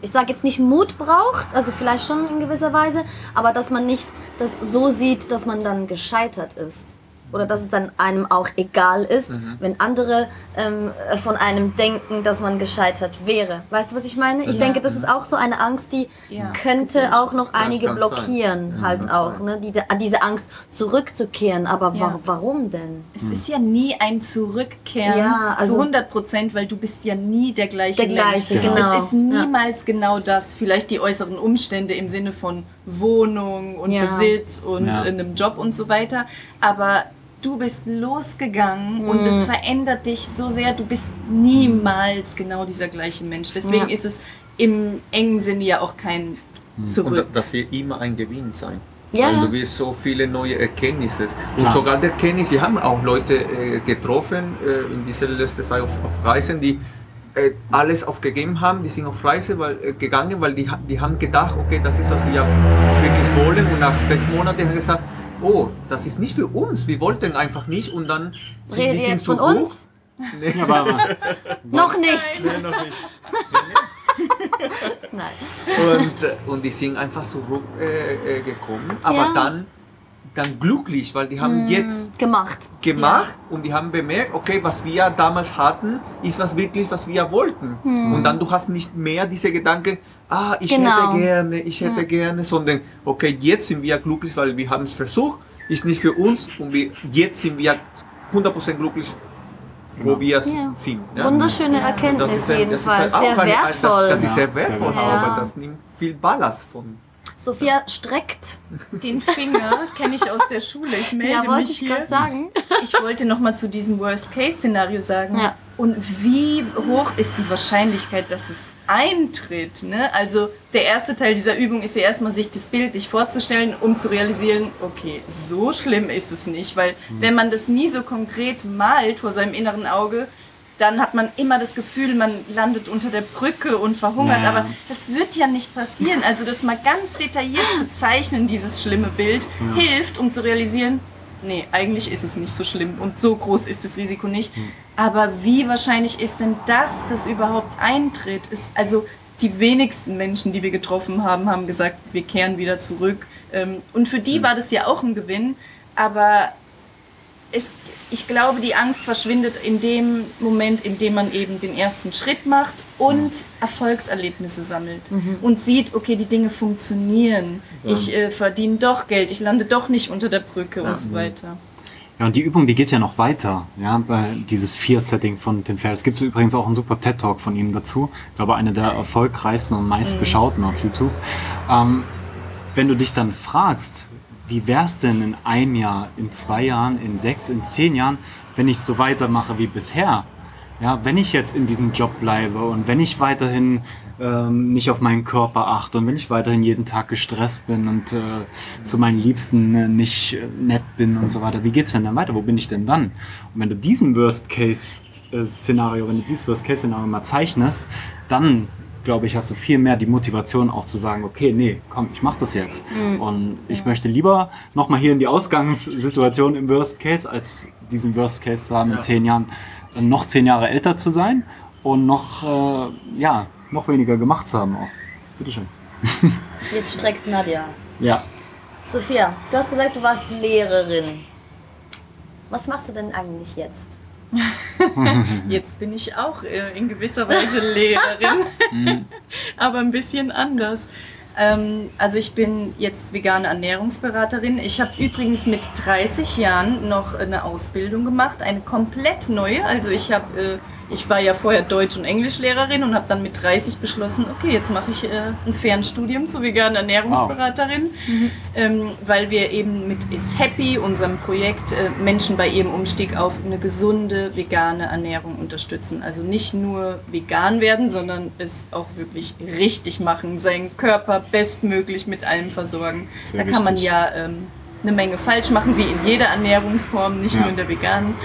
ich sage jetzt nicht Mut braucht, also vielleicht schon in gewisser Weise, aber dass man nicht das so sieht, dass man dann gescheitert ist. Oder dass es dann einem auch egal ist, wenn andere ähm, von einem denken, dass man gescheitert wäre. Weißt du, was ich meine? Ich Ja. denke, das ist auch so eine Angst, die Ja, könnte auch noch einige blockieren, Ja, halt auch, ne? Diese, diese Angst zurückzukehren. Aber Ja. wa warum denn? Es ist ja nie ein Zurückkehren Ja, also- zu 100 Prozent, weil du bist ja nie der gleiche Der gleiche, Mensch. genau. Es ist niemals genau das. Vielleicht die äußeren Umstände im Sinne von Wohnung und Ja. Besitz und Ja. in einem Job und so weiter. Aber du bist losgegangen und Mhm. es verändert dich so sehr. Du bist niemals genau dieser gleiche Mensch. Deswegen Ja. ist es im engen Sinne ja auch kein Und da- Zurück. das wird immer ein Gewinn sein. Ja, Weil ja. du wirst so viele neue Erkenntnisse. Und Klar. sogar der Erkenntnis, wir haben auch Leute äh, getroffen äh, in dieser letzten Zeit auf, auf Reisen, die äh, alles aufgegeben haben, die sind auf Reise weil, äh, gegangen, weil die, die haben gedacht, okay, das ist, was sie ja wirklich wollen. Und nach sechs Monaten haben sie gesagt, oh, das ist nicht für uns, wir wollten einfach nicht. Und dann sind Redet die ihr sind jetzt von zurück. uns? Nee, Ja, aber, aber, [LAUGHS] Noch nicht. nee, noch nicht. Nein. und, äh, und die sind einfach zurückgekommen, äh, äh, gekommen, aber Ja. dann, dann glücklich, weil die haben Hm, jetzt gemacht. gemacht und die haben bemerkt, okay, was wir damals hatten, ist was wirklich, was wir wollten. Und dann du hast nicht mehr diese Gedanken, ah, ich. Genau. hätte gerne, ich hätte Ja. gerne, sondern okay, jetzt sind wir glücklich, weil wir haben es versucht, ist nicht für uns und wir, jetzt sind wir 100% glücklich, wo Genau. wir Ja. sind. ja. Wunderschöne Ja. Erkenntnis jedenfalls. halt auch Sehr wertvoll. Das, ist Ja, sehr wertvoll, weil das nimmt viel Ballast von. Sophia streckt. Den Finger kenne ich aus der Schule. Ich melde Ja, wollte mich ich hier. gerade sagen. Ich wollte noch mal zu diesem Worst-Case-Szenario sagen. Ja. Und wie hoch ist die Wahrscheinlichkeit, dass es eintritt? Ne? Also der erste Teil dieser Übung ist ja erstmal, sich das bildlich vorzustellen, um zu realisieren, okay, so schlimm ist es nicht. Weil wenn man das nie so konkret malt vor seinem inneren Auge, dann hat man immer das Gefühl, man landet unter der Brücke und verhungert. Ja. Aber das wird ja nicht passieren. Also das mal ganz detailliert zu zeichnen, dieses schlimme Bild, Ja. hilft, um zu realisieren, nee, eigentlich ist es nicht so schlimm und so groß ist das Risiko nicht. Aber wie wahrscheinlich ist denn, dass das überhaupt eintritt? Ist also die wenigsten Menschen, die wir getroffen haben, haben gesagt, wir kehren wieder zurück. Ähm, Und für die war das ja auch ein Gewinn. Aber es, ich glaube, die Angst verschwindet in dem Moment, in dem man eben den ersten Schritt macht und Erfolgserlebnisse sammelt und sieht, okay, die Dinge funktionieren. Ja. Ich äh, verdiene doch Geld, ich lande doch nicht unter der Brücke Ja. und so weiter. Ja, und die Übung, die geht ja noch weiter, ja, bei dieses Fear-Setting von Tim Ferriss. Gibt es übrigens auch einen super TED-Talk von ihm dazu. Ich glaube, einer der erfolgreichsten und meistgeschauten auf YouTube. Ähm, wenn du dich dann fragst, wie wär's denn in einem Jahr, in zwei Jahren, in sechs, in zehn Jahren, wenn ich so weitermache wie bisher? Ja, wenn ich jetzt in diesem Job bleibe und wenn ich weiterhin ähm, nicht auf meinen Körper achte und wenn ich weiterhin jeden Tag gestresst bin und äh, zu meinen Liebsten äh, nicht äh, nett bin und so weiter, wie geht's denn dann weiter? Wo bin ich denn dann? Und wenn du diesen Worst-Case-Szenario, wenn du dieses Worst-Case-Szenario mal zeichnest, dann glaube ich, hast du viel mehr die Motivation auch zu sagen, okay, nee, komm, ich mach das jetzt. Und ich möchte lieber nochmal hier in die Ausgangssituation im Worst Case, als diesen Worst Case zu haben, in Ja. zehn Jahren äh, noch zehn Jahre älter zu sein und noch, äh, ja, noch weniger gemacht zu haben auch. Bitteschön. [LAUGHS] Jetzt streckt Nadja. Ja. Sophia, du hast gesagt, du warst Lehrerin. Was machst du denn eigentlich jetzt? [LAUGHS] Jetzt bin ich auch äh, in gewisser Weise Lehrerin, Mhm. [LAUGHS] aber ein bisschen anders. Ähm, also ich bin jetzt vegane Ernährungsberaterin. Ich habe übrigens mit 30 Jahren noch eine Ausbildung gemacht, eine komplett neue. Also ich habe äh, ich war ja vorher Deutsch- und Englischlehrerin und habe dann mit 30 beschlossen, okay, jetzt mache ich äh, ein Fernstudium zur veganen Ernährungsberaterin, Mhm. ähm, weil wir eben mit Is Happy, unserem Projekt, äh, Menschen bei ihrem Umstieg auf eine gesunde vegane Ernährung unterstützen. Also nicht nur vegan werden, sondern es auch wirklich richtig machen, seinen Körper bestmöglich mit allem versorgen. Sehr da kann man wichtig. ja ähm, eine Menge falsch machen, wie in jeder Ernährungsform, nicht Ja. nur in der veganen.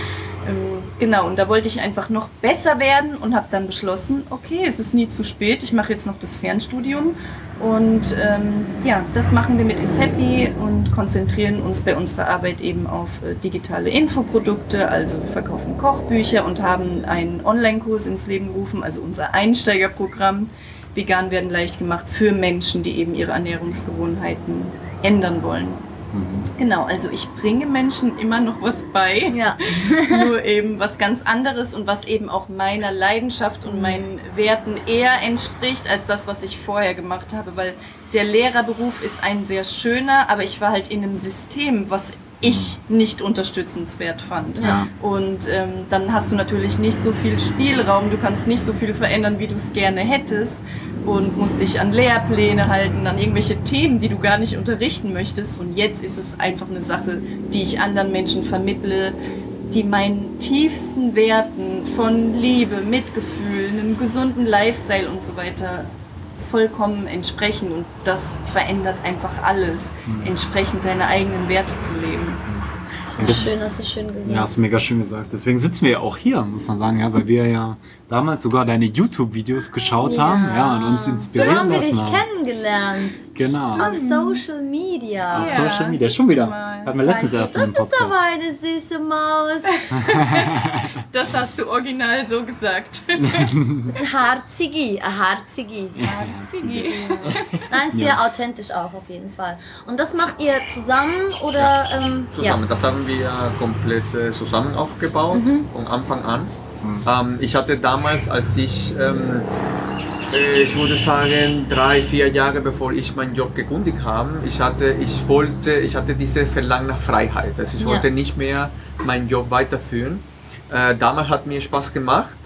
Ähm, genau, und da wollte ich einfach noch besser werden und habe dann beschlossen, okay, es ist nie zu spät, ich mache jetzt noch das Fernstudium und ähm, ja, das machen wir mit Is Happy und konzentrieren uns bei unserer Arbeit eben auf äh, digitale Infoprodukte, also wir verkaufen Kochbücher und haben einen Online-Kurs ins Leben gerufen, also unser Einsteigerprogramm. Vegan werden leicht gemacht für Menschen, die eben ihre Ernährungsgewohnheiten ändern wollen. Mhm. Genau, also ich bringe Menschen immer noch was bei, Ja. [LAUGHS] nur eben was ganz anderes und was eben auch meiner Leidenschaft und meinen Werten eher entspricht als das, was ich vorher gemacht habe, weil der Lehrerberuf ist ein sehr schöner, aber ich war halt in einem System, was ich nicht unterstützenswert fand. Ja. Und ähm, dann hast du natürlich nicht so viel Spielraum, du kannst nicht so viel verändern, wie du es gerne hättest und musst dich an Lehrpläne halten, an irgendwelche Themen, die du gar nicht unterrichten möchtest. Und jetzt ist es einfach eine Sache, die ich anderen Menschen vermittle, die meinen tiefsten Werten von Liebe, Mitgefühl, einem gesunden Lifestyle und so weiter vollkommen entsprechen. Und das verändert einfach alles, entsprechend deine eigenen Werte zu leben. Das- schön, hast du schön gesagt. Ja, hast du mega schön gesagt. Deswegen sitzen wir ja auch hier, muss man sagen, ja, weil wir ja damals sogar deine YouTube-Videos geschaut haben, ja, und uns So inspirieren haben wir dich lassen haben. kennengelernt. Genau. Auf Social Media. Auf Ja, Social Media, schon wieder. mal. Hatten wir letztens erst das im ist aber Podcast. eine süße Maus. [LAUGHS] Das hast du original so gesagt. [LAUGHS] Das ist Harzigi, Harzigi. Ziggy. [LAUGHS] Nein, sehr Ja. authentisch auch auf jeden Fall. Und das macht ihr zusammen oder? Ähm, Zusammen. Das haben wir komplett äh, zusammen aufgebaut, von Anfang an. Ähm, ich hatte damals, als ich, ähm, äh, ich würde sagen, drei, vier Jahre bevor ich meinen Job gekündigt habe, ich hatte, ich wollte, ich hatte diese Verlangen nach Freiheit. Also ich Ja. wollte nicht mehr meinen Job weiterführen. Äh, damals hat mir Spaß gemacht,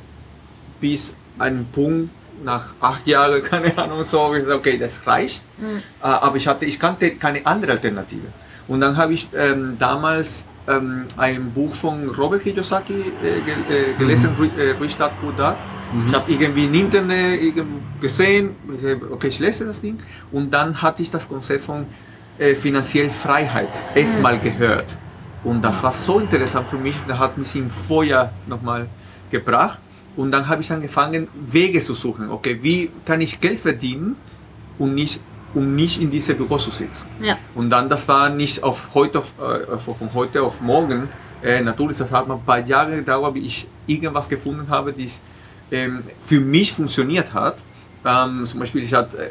bis ein Punkt nach acht Jahren, [LAUGHS] keine Ahnung, so, okay, das reicht. Mhm. Aber ich hatte, ich kannte keine andere Alternative. Und dann habe ich ähm, damals ähm, ein Buch von Robert Kiyosaki äh, ge äh, gelesen, äh, Rich Dad Poor Dad. Ich habe irgendwie im Internet irgendwo gesehen, okay, ich lese das Ding. Und dann hatte ich das Konzept von äh, finanziell Freiheit erstmal gehört. Und das war so interessant für mich, da hat mich im Feuer nochmal gebracht. Und dann habe ich angefangen, Wege zu suchen. Okay, wie kann ich Geld verdienen und nicht, um nicht in diese Büro zu sitzen? Ja. Und dann, das war nicht auf heute, auf, äh, von heute auf morgen. Äh, natürlich, das hat ein paar Jahre gedauert, bis ich irgendwas gefunden habe, das ähm, für mich funktioniert hat. Ähm, zum Beispiel, ich hatte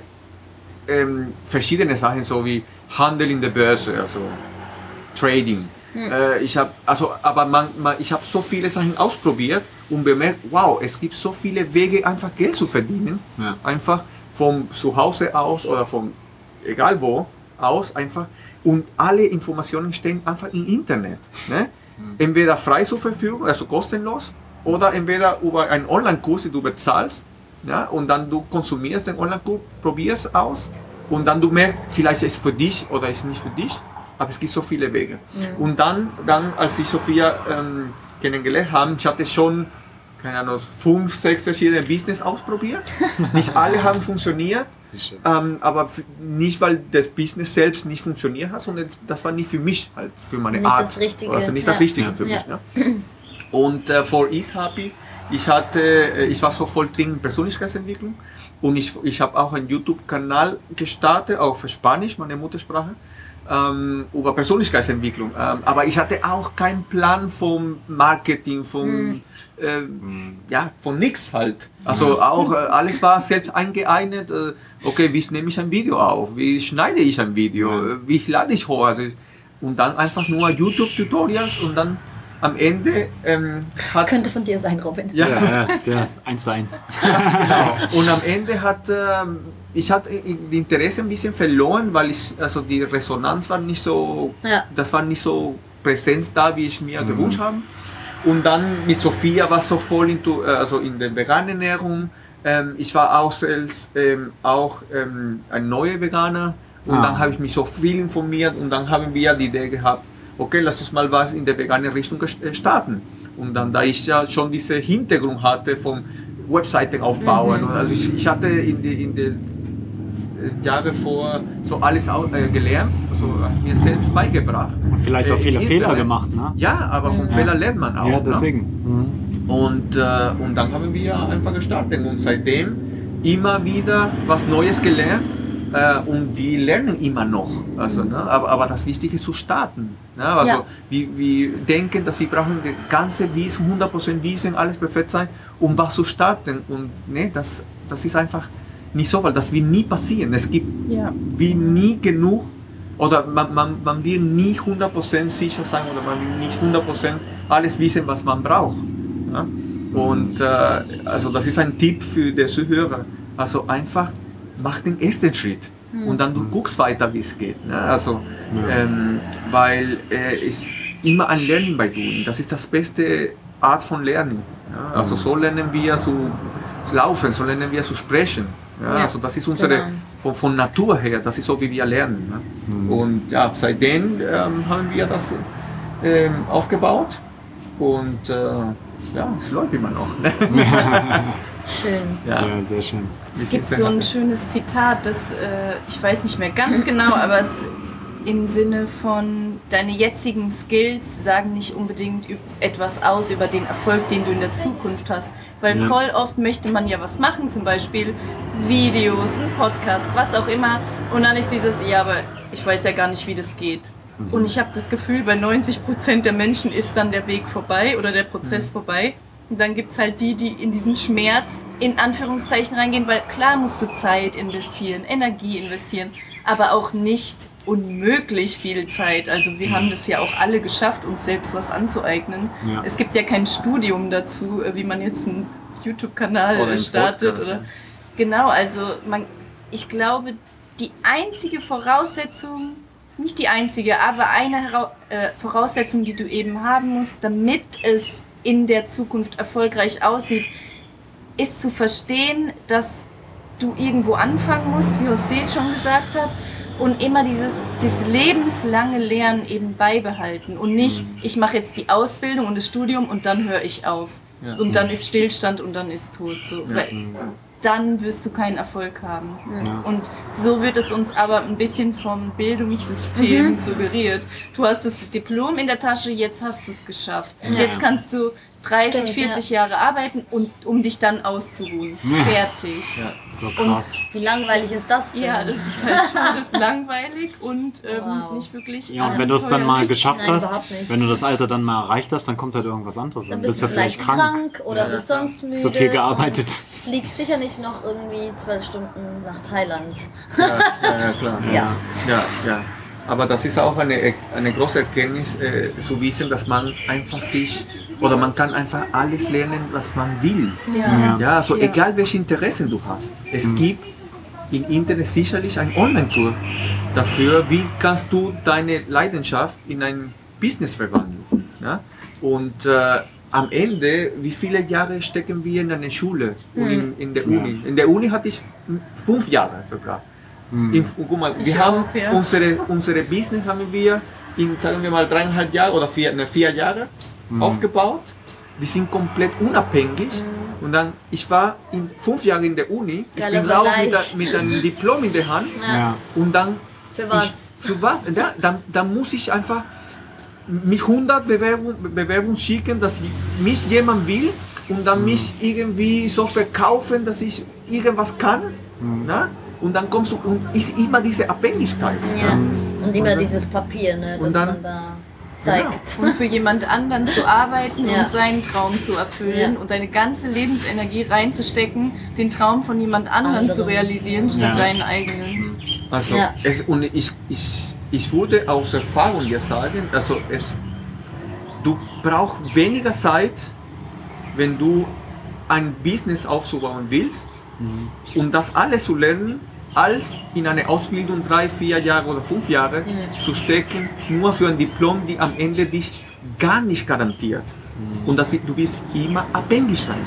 äh, ähm, verschiedene Sachen, so wie Handel in der Börse, also Trading. Äh, ich habe also, aber man, man, ich habe so viele Sachen ausprobiert und bemerkt, wow, es gibt so viele Wege, einfach Geld zu verdienen. Ja. Einfach vom Zuhause aus oder von egal wo aus einfach. Und alle Informationen stehen einfach im Internet. Ne? Entweder frei zur Verfügung, also kostenlos, oder entweder über einen Online-Kurs, den du bezahlst, ja, und dann du konsumierst den Online-Kurs, probierst aus und dann du merkst, vielleicht ist es für dich oder ist nicht für dich, aber es gibt so viele Wege. Und dann, dann, als ich Sophia ähm, kennengelernt habe, ich hatte schon, keine Ahnung, fünf, sechs verschiedene Business ausprobiert. [LAUGHS] Nicht alle haben funktioniert, ähm, aber nicht, weil das Business selbst nicht funktioniert hat, sondern das war nicht für mich, halt für meine Nicht Art. das Richtige, Also nicht ja. das Richtige Ja. für Ja. mich. Ja. Und äh, for Ease Happy, ich hatte, äh, ich war so voll drin in Persönlichkeitsentwicklung und ich, ich habe auch einen YouTube-Kanal gestartet, auf Spanisch, meine Muttersprache, ähm, über Persönlichkeitsentwicklung. Ähm, aber ich hatte auch keinen Plan vom Marketing, vom, ähm, ja, von nichts halt. Also auch äh, alles war selbst eingeeignet. Äh, okay, wie nehme ich ein Video auf? Wie schneide ich ein Video? Äh, Wie lade ich hoch? Also, und dann einfach nur YouTube-Tutorials und dann am Ende ähm, hat Könnte von dir sein, Robin. ja, Ja, ja, [LAUGHS] ist eins zu eins. genau. Und am Ende hat ähm, ich hatte die Interesse ein bisschen verloren, weil ich also die Resonanz war nicht so, Ja. das war nicht so präsent da, wie ich mir Mhm. gewünscht habe. Und dann mit Sophia war so voll into, äh, also in der veganen Ernährung. Ähm, ich war auch selbst ähm, auch ähm, ein neuer Veganer und Ah. dann habe ich mich so viel informiert und dann haben wir die Idee gehabt, okay, lass uns mal was in der veganen Richtung äh, starten. Und dann, da ich ja schon diese Hintergrund hatte vom Webseiten aufbauen, Mhm. also ich, ich hatte in die, in die Jahre vor so alles äh, gelernt, also mir selbst beigebracht. Und vielleicht auch Äh, viele Fehler gemacht, ne? Ja, aber vom Fehler lernt man auch. Ja, ne? deswegen. Mhm. Und, äh, und dann haben wir einfach gestartet und seitdem immer wieder was Neues gelernt äh, und wir lernen immer noch. Also, ne? aber, aber das Wichtige ist zu starten. Ne? Also Ja. wir, wir denken, dass wir brauchen das ganze Wissen, 100% Wissen, alles perfekt sein, um was zu starten. Und ne, das, das ist einfach nicht so, weil das wird nie passieren. Es gibt Ja. wie nie genug oder man, man, man will nie 100% sicher sein oder man will nicht 100% alles wissen, was man braucht. Ja? Und äh, also das ist ein Tipp für die Zuhörer. Also einfach mach den ersten Schritt und dann du guckst weiter, wie es geht. Ne? Also, ähm, weil äh, es immer ein Lernen bei Doing. Das ist das beste Art von Lernen. Ja? Also so lernen wir zu, zu laufen, so lernen wir zu sprechen. Ja? Ja, Also das ist unsere genau. von, von Natur her, das ist so, wie wir lernen. Ne? Und ja, seitdem ähm, haben wir das ähm, aufgebaut und äh, ja, es läuft immer noch. Ne? [LAUGHS] Schön. ja, Ja, sehr schön. Es gibt so ein schönes Zitat, das äh, ich weiß nicht mehr ganz genau, aber es im Sinne von deine jetzigen Skills sagen nicht unbedingt etwas aus über den Erfolg, den du in der Zukunft hast. Weil Ja. voll oft möchte man ja was machen, zum Beispiel Videos, ein Podcast, was auch immer. Und dann ist dieses, ja, aber ich weiß ja gar nicht, wie das geht. Und ich habe das Gefühl, bei 90 Prozent der Menschen ist dann der Weg vorbei oder der Prozess vorbei. Und dann gibt es halt die, die in diesen Schmerz in Anführungszeichen reingehen, weil klar musst du Zeit investieren, Energie investieren, aber auch nicht unmöglich viel Zeit. Also wir haben das ja auch alle geschafft, uns selbst was anzueignen. Ja. Es gibt ja kein Studium dazu, äh, wie man jetzt einen YouTube-Kanal Oder startet. Podcast, Oder. Genau, also man, ich glaube, die einzige Voraussetzung, nicht die einzige, aber eine äh, Voraussetzung, die du eben haben musst, damit es in der Zukunft erfolgreich aussieht, ist zu verstehen, dass du irgendwo anfangen musst, wie José es schon gesagt hat, und immer dieses das lebenslange Lernen eben beibehalten und nicht, ich mache jetzt die Ausbildung und das Studium und dann höre ich auf. Ja. Und dann ist Stillstand und dann ist tot. So. Ja. Weil dann wirst du keinen Erfolg haben. Ja. Und so wird es uns aber ein bisschen vom Bildungssystem suggeriert. Du hast das Diplom in der Tasche, jetzt hast du es geschafft. Ja. Jetzt kannst du 30, Stimmt, 40 Jahre arbeiten und um dich dann auszuruhen. Ja. Fertig. Ja. So krass. Wie langweilig ist das denn? Ja, das ist halt schon das langweilig und ähm, Wow. nicht wirklich. Ja, und wenn du es dann mal geschafft Nein, hast, wenn du das Alter dann mal erreicht hast, dann kommt halt irgendwas anderes. Dann Dann bist bist du du vielleicht krank. krank, oder Ja, ja, bist sonst müde. So viel gearbeitet. und Fliegst sicher nicht noch irgendwie zwölf Stunden nach Thailand. Ja, ja, ja, klar. Ja. Ja, ja. Aber das ist auch eine, eine große Erkenntnis, äh, zu wissen, dass man einfach sich, oder man kann einfach alles lernen, was man will. Ja. Ja, also Ja. egal welche Interessen du hast. Es gibt im Internet sicherlich ein Online-Tour dafür, wie kannst du deine Leidenschaft in ein Business verwandeln. Ja? Und äh, am Ende, wie viele Jahre stecken wir in einer Schule und in, in der Ja. Uni? In der Uni hatte ich fünf Jahre verbracht. Hm. In, guck mal, Ich wir haben auch, ja. unsere, unsere Business haben wir in, sagen wir mal, dreieinhalb Jahre oder vier, ne, vier Jahre Mhm. aufgebaut. Wir sind komplett unabhängig. Und dann, ich war in fünf Jahren in der Uni, ich bin raus mit, mit einem [LAUGHS] Diplom in der Hand Ja. und dann, Für was? Ich, für was? Da, dann, dann muss ich einfach mich 100 Bewerbung, Bewerbungen schicken, dass mich jemand will und dann mich irgendwie so verkaufen, dass ich irgendwas kann. Na? Und dann kommst du und ist immer diese Abhängigkeit. Ja. Und immer Und dann- dieses Papier, ne, das und dann- man da zeigt. Und für jemand anderen zu arbeiten Ja. und seinen Traum zu erfüllen Ja. und deine ganze Lebensenergie reinzustecken, den Traum von jemand anderem Anderen. zu realisieren, statt Ja. deinen eigenen. Also Ja. es, und ich, ich, ich würde aus Erfahrung ja sagen, also es, du brauchst weniger Zeit, wenn du ein Business aufzubauen willst, Mhm. um das alles zu lernen, als in eine Ausbildung drei, vier Jahre oder fünf Jahre Mhm. zu stecken, nur für ein Diplom, die am Ende dich gar nicht garantiert. Und das, du wirst immer abhängig sein.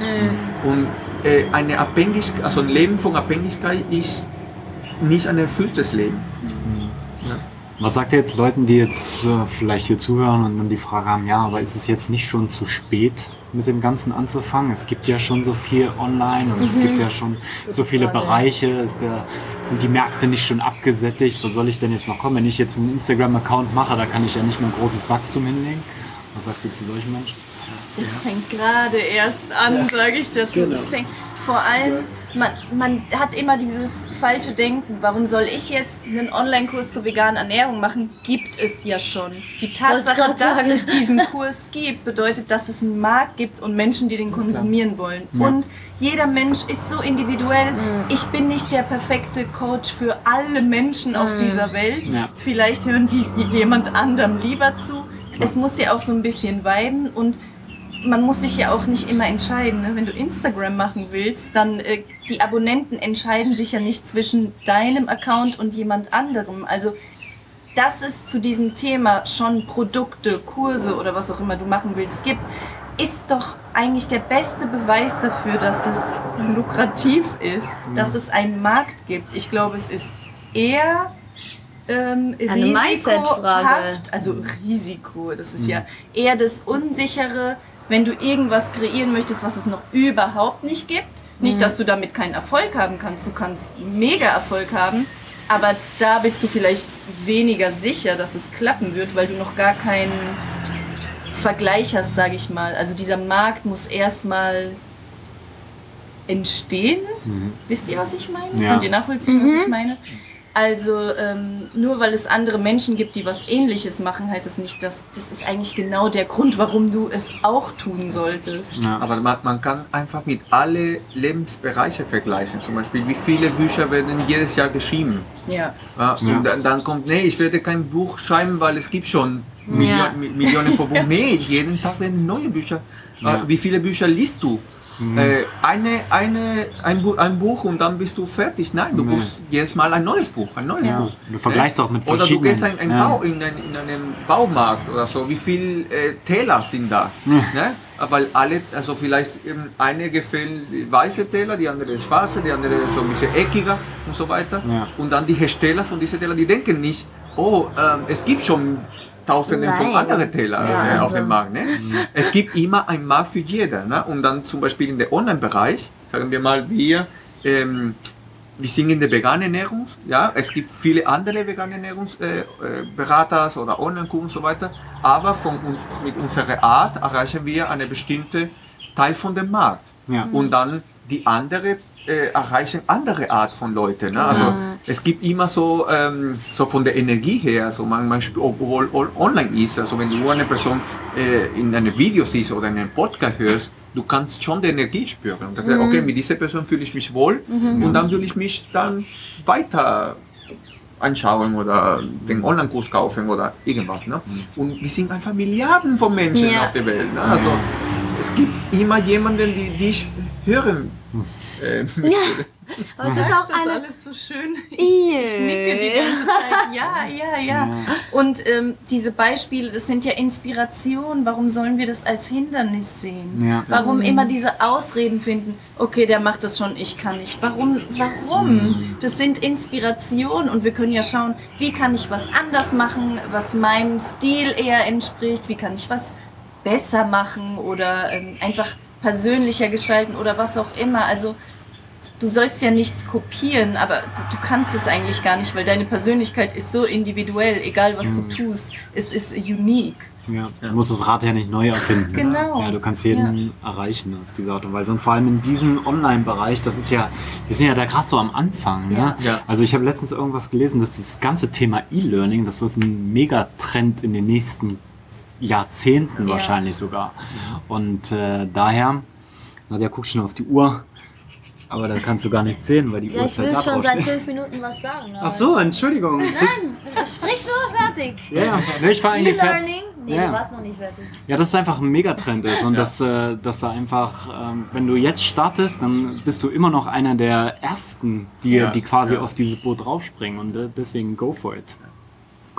Und äh, eine Abhängigkeit, also ein Leben von Abhängigkeit ist nicht ein erfülltes Leben. Was sagt ihr jetzt Leuten, die jetzt äh, vielleicht hier zuhören und dann die Frage haben, ja, aber ist es jetzt nicht schon zu spät, mit dem Ganzen anzufangen? Es gibt ja schon so viel online und es gibt ja schon so viele. Bereiche. Ist der, sind die Märkte nicht schon abgesättigt? Wo soll ich denn jetzt noch kommen? Wenn ich jetzt einen Instagram-Account mache, da kann ich ja nicht mehr großes Wachstum hinlegen. Was sagt ihr zu solchen Menschen? Das fängt gerade erst an, sage ich dazu. Genau. Es fängt vor allem, man, man hat immer dieses falsche Denken. Warum soll ich jetzt einen Online-Kurs zur veganen Ernährung machen? Gibt es ja schon. Die Tatsache, dass sagen. es diesen Kurs gibt, bedeutet, dass es einen Markt gibt und Menschen, die den konsumieren wollen. Ja. Und jeder Mensch ist so individuell. Ich bin nicht der perfekte Coach für alle Menschen auf dieser Welt. Ja. Vielleicht hören die jemand anderem lieber zu. Es muss ja auch so ein bisschen viben und man muss sich ja auch nicht immer entscheiden. Ne? Wenn du Instagram machen willst, dann äh, die Abonnenten entscheiden sich ja nicht zwischen deinem Account und jemand anderem. Also dass es zu diesem Thema schon Produkte, Kurse oder was auch immer du machen willst gibt, ist doch eigentlich der beste Beweis dafür, dass es lukrativ ist, dass es einen Markt gibt. Ich glaube, es ist eher ähm, Eine Mindset-Frage. risikohaft, also Risiko, das ist ja eher das Unsichere, wenn du irgendwas kreieren möchtest, was es noch überhaupt nicht gibt. Nicht, dass du damit keinen Erfolg haben kannst, du kannst mega Erfolg haben, aber da bist du vielleicht weniger sicher, dass es klappen wird, weil du noch gar keinen Vergleich hast, sage ich mal. Also dieser Markt muss erstmal entstehen. Wisst ihr, was ich meine? Ja. Könnt ihr nachvollziehen, was ich meine? Also ähm, nur weil es andere Menschen gibt, die was Ähnliches machen, heißt es nicht, dass das ist eigentlich genau der Grund, warum du es auch tun solltest. Ja. Aber man, man kann einfach mit alle Lebensbereiche vergleichen. Zum Beispiel, wie viele Bücher werden jedes Jahr geschrieben. Ja. Ja. Und dann, dann kommt, nee, ich werde kein Buch schreiben, weil es gibt schon Ja. Millionen, Mi- Millionen von Büchern. [LAUGHS] Nee, jeden Tag werden neue Bücher. Ja. Äh, Wie viele Bücher liest du? Äh, eine, eine, ein, ein Buch und dann bist du fertig. Nein, du Nee. musst jedes Mal ein neues Buch, ein neues Ja. Buch. Du vergleichst Äh, auch mit Oder du verschiedenen- gehst in, ein ja. Bau, in, ein, in einem Baumarkt oder so, wie viele äh, Teller sind da? Ja. Ne? Weil alle, also vielleicht ähm, eine gefällt weiße Teller, die andere schwarze, die andere so ein bisschen eckiger und so weiter. Ja. Und dann die Hersteller von diesen Tellern, die denken nicht, oh, ähm, es gibt schon Tausende von anderen Teller Ja, äh, auf also- dem Markt. Ne? Es gibt immer einen Markt für jeder. Ne? Und dann zum Beispiel in der Online-Bereich, sagen wir mal, wir, ähm, wir sind in der veganen Ernährung. Ja? Es gibt viele andere vegane Ernährungsberater äh, Beraters oder Online-Kurse und so weiter. Aber von uns, mit unserer Art erreichen wir eine bestimmte Teil von dem Markt. Ja. Und dann die andere äh, erreichen andere Art von Leuten. Ne? Also es gibt immer so, ähm, so von der Energie her, so man, man obwohl all- online ist, also wenn du eine Person äh, in einem Video siehst oder in einem Podcast hörst, du kannst schon die Energie spüren. Und dann du, okay, mit dieser Person fühle ich mich wohl und dann will ich mich dann weiter anschauen oder den Online-Kurs kaufen oder irgendwas. Ne? Und wir sind einfach Milliarden von Menschen Ja. auf der Welt. Ne? Also es gibt immer jemanden, die dich hören. [LAUGHS] Äh, Aber es ist auch das eine. alles so schön. Ich, ich nicke die ganze Zeit. Ja, ja, ja. Und ähm, diese Beispiele, das sind ja Inspirationen. Warum sollen wir das als Hindernis sehen? Ja. Warum immer diese Ausreden finden? Okay, der macht das schon, ich kann nicht. Warum? Warum? Das sind Inspirationen und wir können ja schauen, wie kann ich was anders machen, was meinem Stil eher entspricht, wie kann ich was besser machen oder ähm, einfach persönlicher gestalten oder was auch immer. Also du sollst ja nichts kopieren, aber du kannst es eigentlich gar nicht, weil deine Persönlichkeit ist so individuell, egal was du tust, es ist unique. Ja, du musst das Rad ja nicht neu erfinden. Genau. Ja, du kannst jeden erreichen auf diese Art und Weise. Und vor allem in diesem Online-Bereich, das ist ja, wir sind ja da gerade so am Anfang. Ja. Ja. Also ich habe letztens irgendwas gelesen, dass das ganze Thema E-Learning, das wird ein Megatrend in den nächsten Jahrzehnten Ja. wahrscheinlich sogar. Und äh, daher, Nadja, guck schon auf die Uhr. Aber da kannst du gar nicht sehen, weil die Ja, Uhr ich will halt schon seit fünf Minuten was sagen. Ach so, Entschuldigung. Nein, sprich nur fertig. [LAUGHS] Ja, ja. Nee, ich war eigentlich fertig. E-Learning? Nee, Ja. du warst noch nicht fertig. Ja, dass es einfach ein Megatrend ist und dass, äh, dass da einfach, ähm, wenn du jetzt startest, dann bist du immer noch einer der Ersten, die, Ja, die quasi ja. auf dieses Boot draufspringen und äh, deswegen go for it.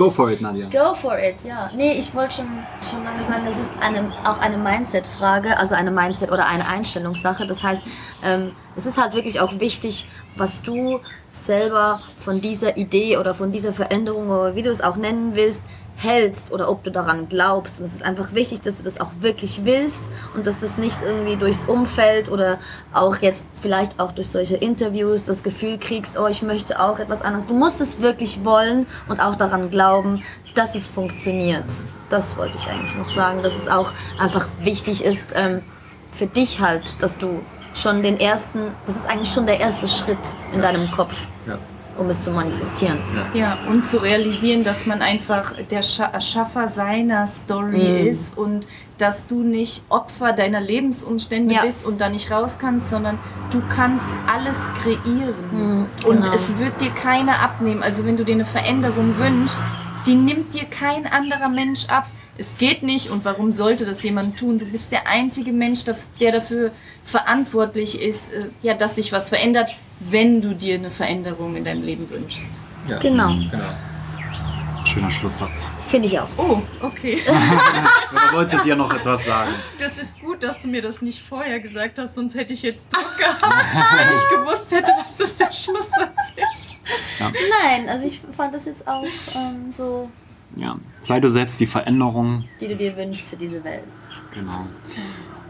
Go for it, Nadja. Go for it, ja. Nee, ich wollte schon, schon lange sagen, das ist eine, auch eine Mindset-Frage, also eine Mindset- oder eine Einstellungssache. Das heißt, ähm, es ist halt wirklich auch wichtig, was du selber von dieser Idee oder von dieser Veränderung oder wie du es auch nennen willst, hältst oder ob du daran glaubst. Und es ist einfach wichtig, dass du das auch wirklich willst und dass das nicht irgendwie durchs Umfeld oder auch jetzt vielleicht auch durch solche Interviews das Gefühl kriegst, oh, ich möchte auch etwas anderes. Du musst es wirklich wollen und auch daran glauben, dass es funktioniert. Das wollte ich eigentlich noch sagen, dass es auch einfach wichtig ist ähm, für dich halt, dass du schon den ersten, das ist eigentlich schon der erste Schritt in deinem Kopf. Um es zu manifestieren. Ja, und zu realisieren, dass man einfach der Scha Erschaffer seiner Story Mm. ist und dass du nicht Opfer deiner Lebensumstände Ja. bist und da nicht raus kannst, sondern du kannst alles kreieren. Und genau. es wird dir keiner abnehmen. Also wenn du dir eine Veränderung wünschst, die nimmt dir kein anderer Mensch ab. Es geht nicht und warum sollte das jemand tun? Du bist der einzige Mensch, der- dafür verantwortlich ist, äh, ja, dass sich was verändert, wenn du dir eine Veränderung in deinem Leben wünschst. Ja. Genau, Genau. Schöner Schlusssatz. finde ich auch. Oh, okay. [LAUGHS] Oder wolltet ihr noch etwas sagen? Das ist gut, dass du mir das nicht vorher gesagt hast, sonst hätte ich jetzt Druck gehabt, [LAUGHS] wenn ich gewusst hätte, dass das der Schlusssatz ist. Nein, also ich fand das jetzt auch ähm, so, Ja. Sei du selbst die Veränderung. die du dir wünschst für diese Welt. Genau.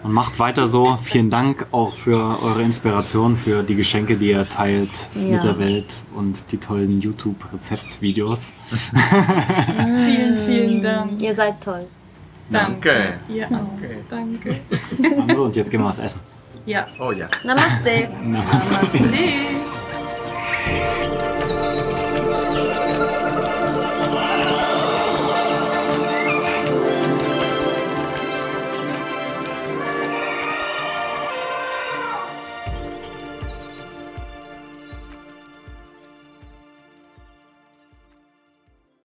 Und macht weiter so. Vielen Dank auch für eure Inspiration, für die Geschenke, die ihr teilt Ja. mit der Welt und die tollen YouTube-Rezeptvideos. [LAUGHS] Vielen, vielen Dank. Ihr seid toll. Danke. Danke. Danke. Also, und jetzt gehen wir was essen. Ja. Oh ja. Namaste. [LAUGHS] Namaste. Namaste.